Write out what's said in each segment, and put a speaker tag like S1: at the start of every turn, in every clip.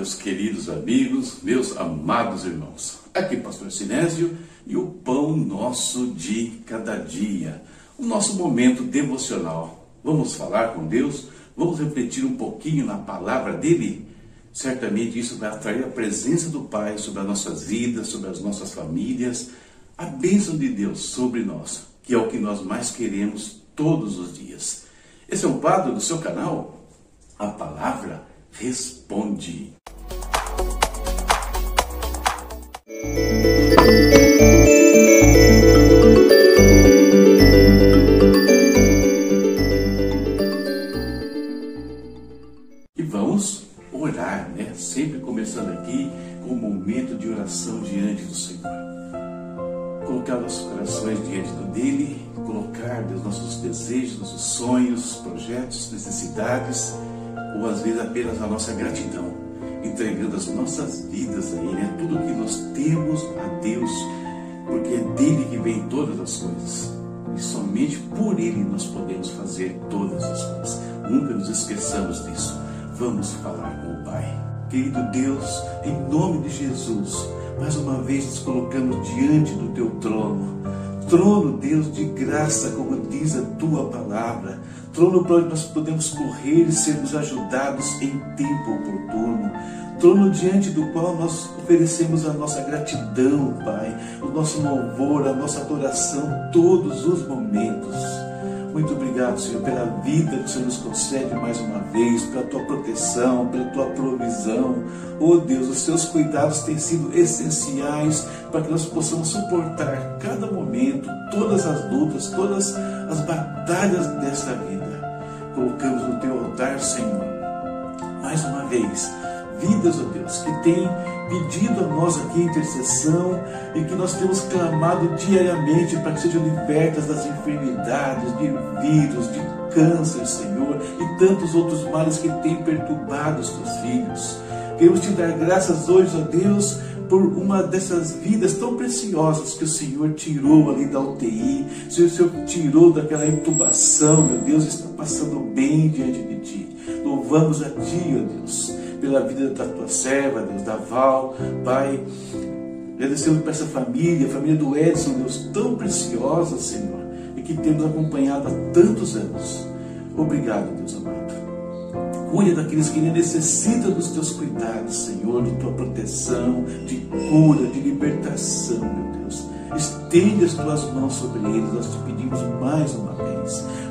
S1: Meus queridos amigos, meus amados irmãos. Aqui Pastor Sinésio e o pão nosso de cada dia, o nosso momento devocional. Vamos falar com Deus, vamos refletir um pouquinho na palavra dele. Certamente isso vai atrair a presença do Pai sobre as nossas vidas, sobre as nossas famílias, a bênção de Deus sobre nós, que é o que nós mais queremos todos os dias. Esse é um quadro do seu canal, A Palavra responde. Sonhos, projetos, necessidades ou às vezes apenas a nossa gratidão, entregando as nossas vidas a Ele, é tudo que nós temos a Deus, porque é dele que vem todas as coisas. E somente por Ele nós podemos fazer todas as coisas. Nunca nos esqueçamos disso. Vamos falar com o Pai. Querido Deus, em nome de Jesus, mais uma vez nos colocamos diante do Teu trono trono, Deus, de graça, como diz a tua palavra, trono para onde nós podemos correr e sermos ajudados em tempo oportuno, trono diante do qual nós oferecemos a nossa gratidão, Pai, o nosso louvor, a nossa adoração, todos os momentos. Muito obrigado, Senhor, pela vida que o Senhor nos concede mais uma vez, pela tua proteção, pela tua provisão. Oh Deus, os teus cuidados têm sido essenciais para que nós possamos suportar cada momento, todas as lutas, todas as batalhas desta vida. Colocamos no teu altar, Senhor, mais uma vez, vidas, ó Deus, que têm pedido a nós aqui intercessão e que nós temos clamado diariamente para que sejam libertas das enfermidades, de vírus, de câncer, Senhor, e tantos outros males que têm perturbado os teus filhos. Queremos te dar graças hoje, ó Deus, por uma dessas vidas tão preciosas que o Senhor tirou ali da UTI, o Senhor tirou daquela intubação, meu Deus, está passando bem diante de Ti. Louvamos a Ti, ó Deus pela vida da tua serva, Deus, da Val, Pai. Agradecemos por essa família, a família do Edson, Deus, tão preciosa, Senhor, e que temos acompanhado há tantos anos. Obrigado, Deus amado. Cuida daqueles que necessitam dos teus cuidados, Senhor, de tua proteção, de cura, de libertação, meu Deus. Estende as tuas mãos sobre eles, nós te pedimos mais uma vez.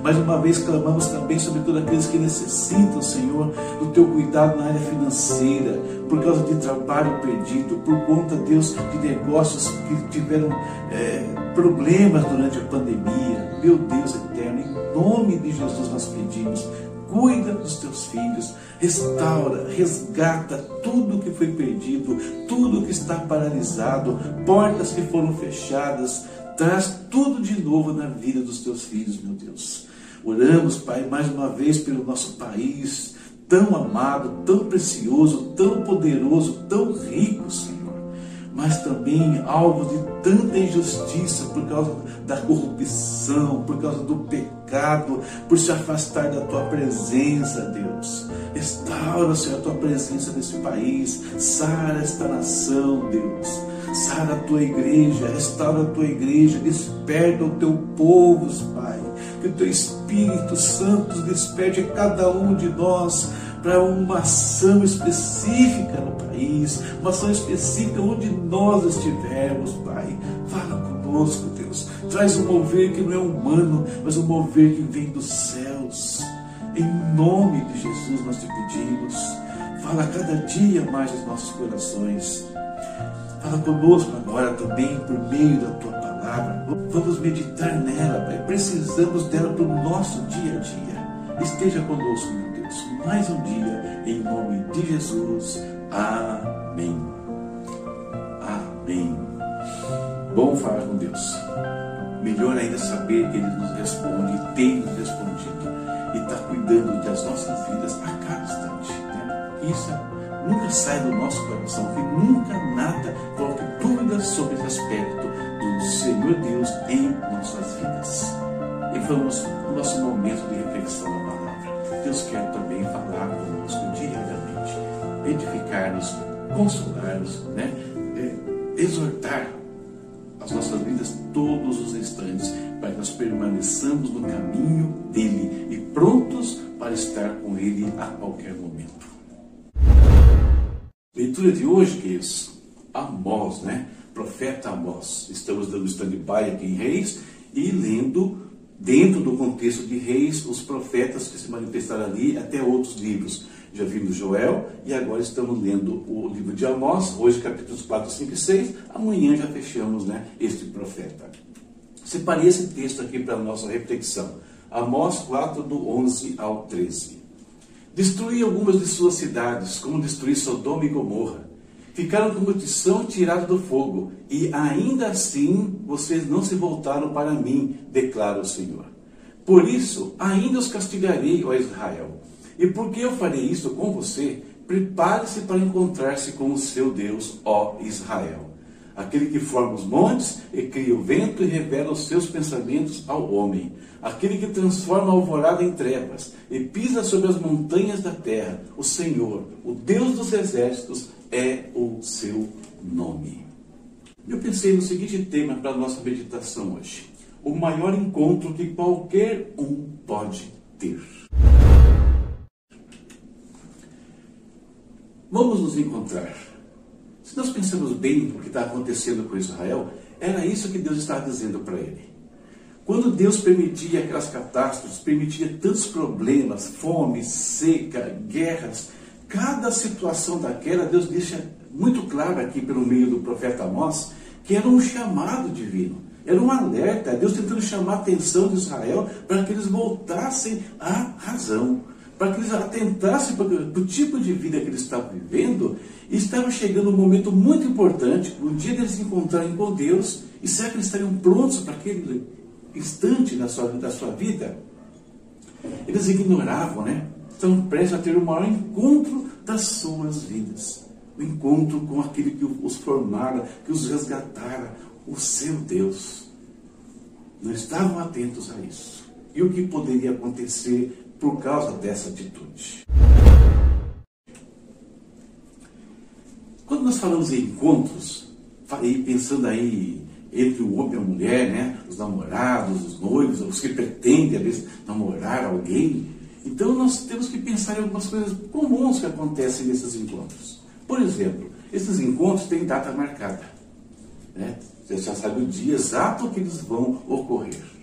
S1: Mais uma vez clamamos também sobre todos aqueles que necessitam, Senhor, do teu cuidado na área financeira, por causa de trabalho perdido, por conta, Deus, de negócios que tiveram é, problemas durante a pandemia. Meu Deus eterno, em nome de Jesus nós pedimos, cuida dos teus filhos, restaura, resgata tudo que foi perdido, tudo que está paralisado, portas que foram fechadas, traz tudo de novo na vida dos teus filhos, meu Deus. Oramos, Pai, mais uma vez pelo nosso país, tão amado, tão precioso, tão poderoso, tão rico, Senhor mas também alvo de tanta injustiça por causa da corrupção, por causa do pecado, por se afastar da tua presença, Deus. Restaura, Senhor, a tua presença nesse país, sara esta nação, Deus. Sara a tua igreja, restaura a tua igreja, desperta o teu povo, Pai. Que o teu Espírito Santo desperte cada um de nós para uma ação específica no país, uma ação específica onde nós estivermos, Pai. Fala conosco, Deus. Traz um mover que não é humano, mas um mover que vem dos céus. Em nome de Jesus nós te pedimos. Fala cada dia mais nos nossos corações. Fala conosco agora também por meio da tua palavra. Vamos meditar nela, Pai. Precisamos dela para o nosso dia a dia. Esteja conosco, meu Deus, mais um dia, em nome de Jesus. Amém. Amém. Bom falar com Deus. Melhor ainda saber que Ele nos responde, tem nos respondido e está cuidando das nossas vidas a cada instante. Né? Isso nunca sai do nosso coração, que nunca nada coloque dúvidas sobre esse aspecto do Senhor Deus em nossas vidas. E vamos no nosso momento de reflexão na palavra. Deus quer também falar conosco diariamente. edificar-nos, consolar-nos, né? É, exortar as nossas vidas todos os instantes, para que nós permaneçamos no caminho dele e prontos para estar com ele a qualquer momento. Leitura de hoje, queridos, Amós, né? Profeta Amós. Estamos dando stand-by aqui em Reis e lendo, dentro do contexto de Reis, os profetas que se manifestaram ali, até outros livros. Já vimos Joel e agora estamos lendo o livro de Amós, hoje capítulos 4, 5 e 6. Amanhã já fechamos né, este profeta. Separei esse texto aqui para a nossa reflexão. Amós 4, do 11 ao 13. Destruí algumas de suas cidades, como destruí Sodoma e Gomorra. Ficaram como tição tirado do fogo, e ainda assim vocês não se voltaram para mim, declara o Senhor. Por isso, ainda os castigarei, ó Israel e porque eu farei isso com você, prepare-se para encontrar-se com o seu Deus, ó Israel. Aquele que forma os montes e cria o vento e revela os seus pensamentos ao homem. Aquele que transforma a alvorada em trevas e pisa sobre as montanhas da terra. O Senhor, o Deus dos exércitos, é o seu nome. Eu pensei no seguinte tema para a nossa meditação hoje: o maior encontro que qualquer um pode ter. Vamos nos encontrar. Se nós pensamos bem o que está acontecendo com Israel, era isso que Deus estava dizendo para ele. Quando Deus permitia aquelas catástrofes, permitia tantos problemas, fome, seca, guerras, cada situação daquela, Deus deixa muito claro aqui pelo meio do profeta Amós, que era um chamado divino, era um alerta, Deus tentando chamar a atenção de Israel para que eles voltassem à razão para que eles atentassem para o tipo de vida que eles estavam vivendo, e estava chegando um momento muito importante, o dia deles se encontrarem com Deus, e será que eles estariam prontos para aquele instante da sua, da sua vida? Eles ignoravam, né? Estavam prestes a ter o maior encontro das suas vidas. O encontro com aquele que os formara, que os resgatara, o seu Deus. Não estavam atentos a isso. E o que poderia acontecer por causa dessa atitude. Quando nós falamos em encontros, pensando aí entre o homem e a mulher, né? os namorados, os noivos, os que pretendem, às vezes, namorar alguém, então nós temos que pensar em algumas coisas comuns que acontecem nesses encontros. Por exemplo, esses encontros têm data marcada. Né? Você já sabe o dia exato que eles vão ocorrer.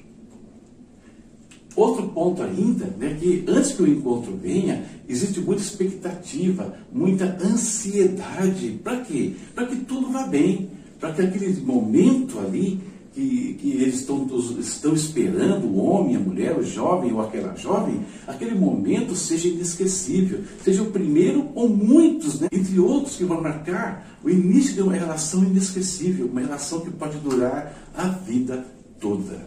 S1: Outro ponto ainda, né, que antes que o encontro venha, existe muita expectativa, muita ansiedade. Para quê? Para que tudo vá bem, para que aquele momento ali que, que eles estão, estão esperando, o homem, a mulher, o jovem ou aquela jovem, aquele momento seja inesquecível, seja o primeiro ou muitos, né, entre outros que vão marcar o início de uma relação inesquecível, uma relação que pode durar a vida toda.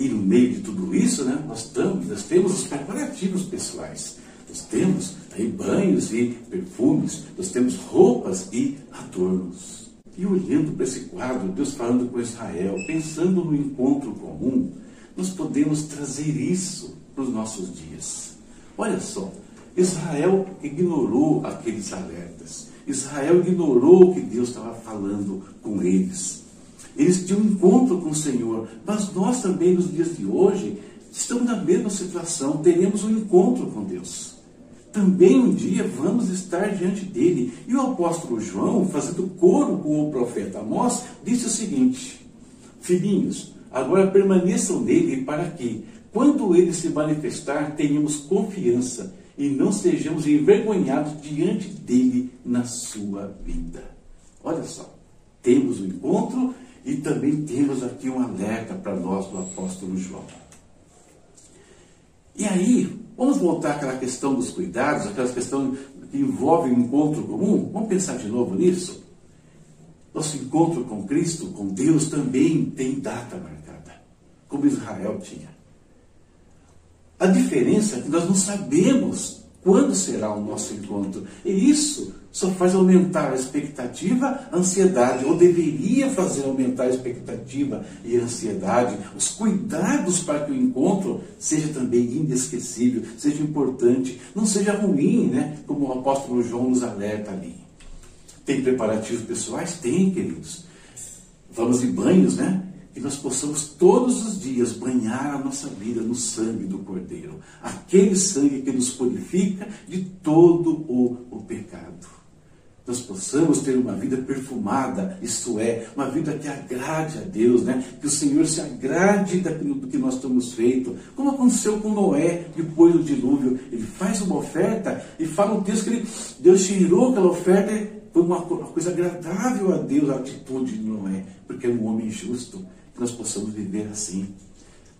S1: E no meio de tudo isso, né, nós, nós temos os preparativos pessoais. Nós temos aí banhos e perfumes, nós temos roupas e adornos. E olhando para esse quadro, Deus falando com Israel, pensando no encontro comum, nós podemos trazer isso para os nossos dias. Olha só, Israel ignorou aqueles alertas. Israel ignorou o que Deus estava falando com eles. Eles tinham um encontro com o Senhor, mas nós também, nos dias de hoje, estamos na mesma situação, teremos um encontro com Deus. Também um dia vamos estar diante dele. E o apóstolo João, fazendo coro com o profeta Amós, disse o seguinte: Filhinhos, agora permaneçam nele para que, quando ele se manifestar, tenhamos confiança e não sejamos envergonhados diante dele na sua vida. Olha só, temos o um encontro e também temos aqui um alerta para nós do apóstolo João. E aí, vamos voltar àquela questão dos cuidados, aquela questão que envolve o um encontro comum? Vamos pensar de novo nisso? Nosso encontro com Cristo, com Deus, também tem data marcada, como Israel tinha. A diferença é que nós não sabemos Quando será o nosso encontro? E isso só faz aumentar a expectativa, a ansiedade, ou deveria fazer aumentar a expectativa e a ansiedade, os cuidados para que o encontro seja também inesquecível, seja importante, não seja ruim, né? Como o apóstolo João nos alerta ali. Tem preparativos pessoais? Tem, queridos. Vamos de banhos, né? que nós possamos todos os dias banhar a nossa vida no sangue do Cordeiro, aquele sangue que nos purifica de todo o, o pecado. Nós possamos ter uma vida perfumada, isto é, uma vida que agrade a Deus, né? que o Senhor se agrade daquilo do que nós estamos feito, como aconteceu com Noé depois do dilúvio. Ele faz uma oferta e fala um texto que ele, Deus cheirou aquela oferta, foi uma coisa agradável a Deus a atitude de Noé, porque é um homem justo que nós possamos viver assim.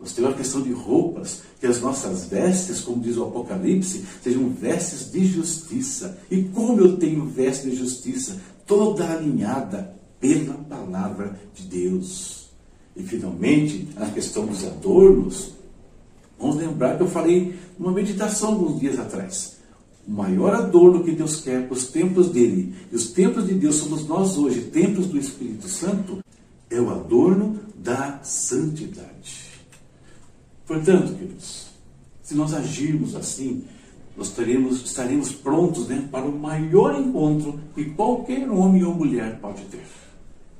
S1: Nós temos a questão de roupas, que as nossas vestes, como diz o Apocalipse, sejam vestes de justiça. E como eu tenho veste de justiça? Toda alinhada pela palavra de Deus. E finalmente, a questão dos adornos, vamos lembrar que eu falei numa meditação alguns dias atrás. O maior adorno que Deus quer para os templos dele, e os templos de Deus somos nós hoje, templos do Espírito Santo, é o adorno da santidade. Portanto, queridos, se nós agirmos assim, nós teremos, estaremos prontos né, para o maior encontro que qualquer homem ou mulher pode ter: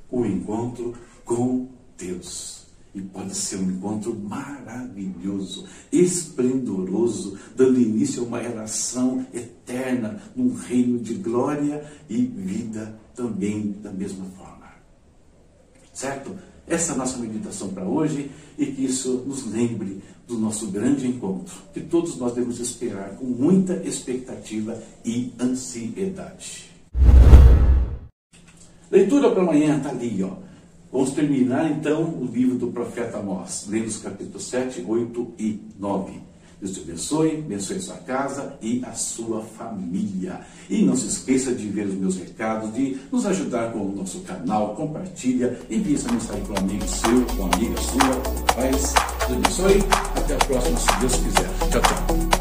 S1: o encontro com Deus. E pode ser um encontro maravilhoso, esplendoroso, dando início a uma relação eterna, num reino de glória e vida também da mesma forma. Certo? Essa é a nossa meditação para hoje e que isso nos lembre do nosso grande encontro, que todos nós devemos esperar com muita expectativa e ansiedade. Leitura para amanhã está ali, ó. Vamos terminar então o livro do profeta Amós, lendo os capítulos 7, 8 e 9. Deus te abençoe, abençoe a sua casa e a sua família. E não se esqueça de ver os meus recados, de nos ajudar com o nosso canal, compartilha, envie essa mensagem para um amigo seu, para uma amiga sua. Paz, Deus abençoe. Até a próxima, se Deus quiser. Tchau, tchau.